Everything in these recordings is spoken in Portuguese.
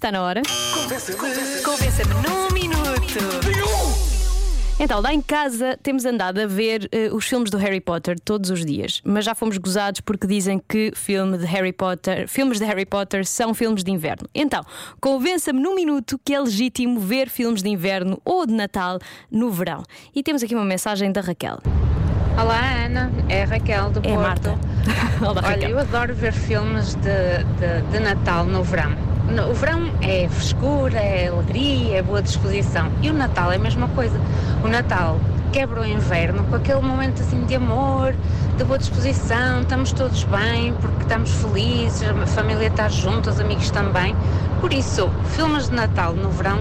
Está na hora. Convença-me num minuto. Então, lá em casa temos andado a ver eh, os filmes do Harry Potter todos os dias, mas já fomos gozados porque dizem que filme de Harry Potter, filmes de Harry Potter são filmes de inverno. Então, convença-me num minuto que é legítimo ver filmes de inverno ou de Natal no verão. E temos aqui uma mensagem da Raquel. Olá Ana, é a Raquel do É Porto. Marta. Olá, Olha, Raquel. eu adoro ver filmes de, de, de Natal no verão. No- O verão é frescura, é alegria, é boa disposição. E o Natal é a mesma coisa. O Natal quebra o inverno com aquele momento assim de amor, de boa disposição, estamos todos bem, porque estamos felizes, a família está junto, os amigos também. Por isso, filmes de Natal no verão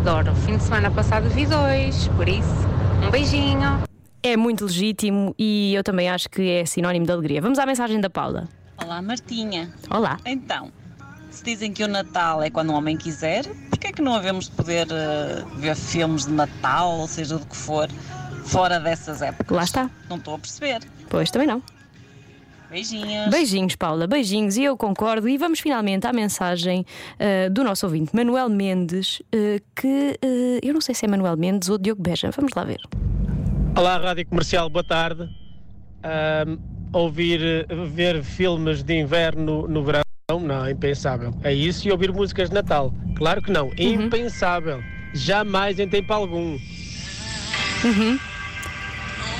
adoro. Fim de semana passado vi dois, por isso, um beijinho. É muito legítimo e eu também acho que é sinónimo de alegria. Vamos à mensagem da Paula. Olá, Martinha. Olá. Então, se dizem que o Natal é quando o homem quiser, porquê é que não havemos de poder eh, ver filmes de Natal, ou seja do que for, fora dessas épocas? Lá está. Não estou a perceber. Pois também não. Beijinhos. Beijinhos, Paula, beijinhos, e eu concordo. E vamos finalmente à mensagem eh, do nosso ouvinte, Manuel Mendes, eh, que eh, eu não sei se é Manuel Mendes ou Diogo Beja. Vamos lá ver. Olá, Rádio Comercial, boa tarde. Ouvir, ver filmes de inverno no verão, não, é impensável. É isso e ouvir músicas de Natal? Claro que não, impensável. Jamais em tempo algum.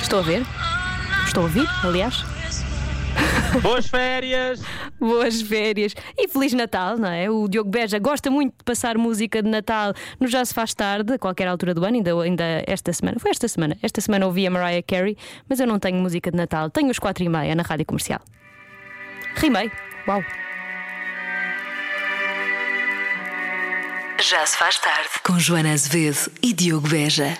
Estou a ver? Estou a ouvir, aliás. Boas férias! Boas férias e Feliz Natal, não é? O Diogo Beja gosta muito de passar música de Natal no Já Se Faz Tarde, a qualquer altura do ano, ainda, ainda esta semana. Foi esta semana. Esta semana ouvi a Mariah Carey, mas eu não tenho música de Natal. Tenho os quatro e meia na rádio comercial. Rimei. Uau. Já se faz tarde. Com Joana Azevedo e Diogo Beja.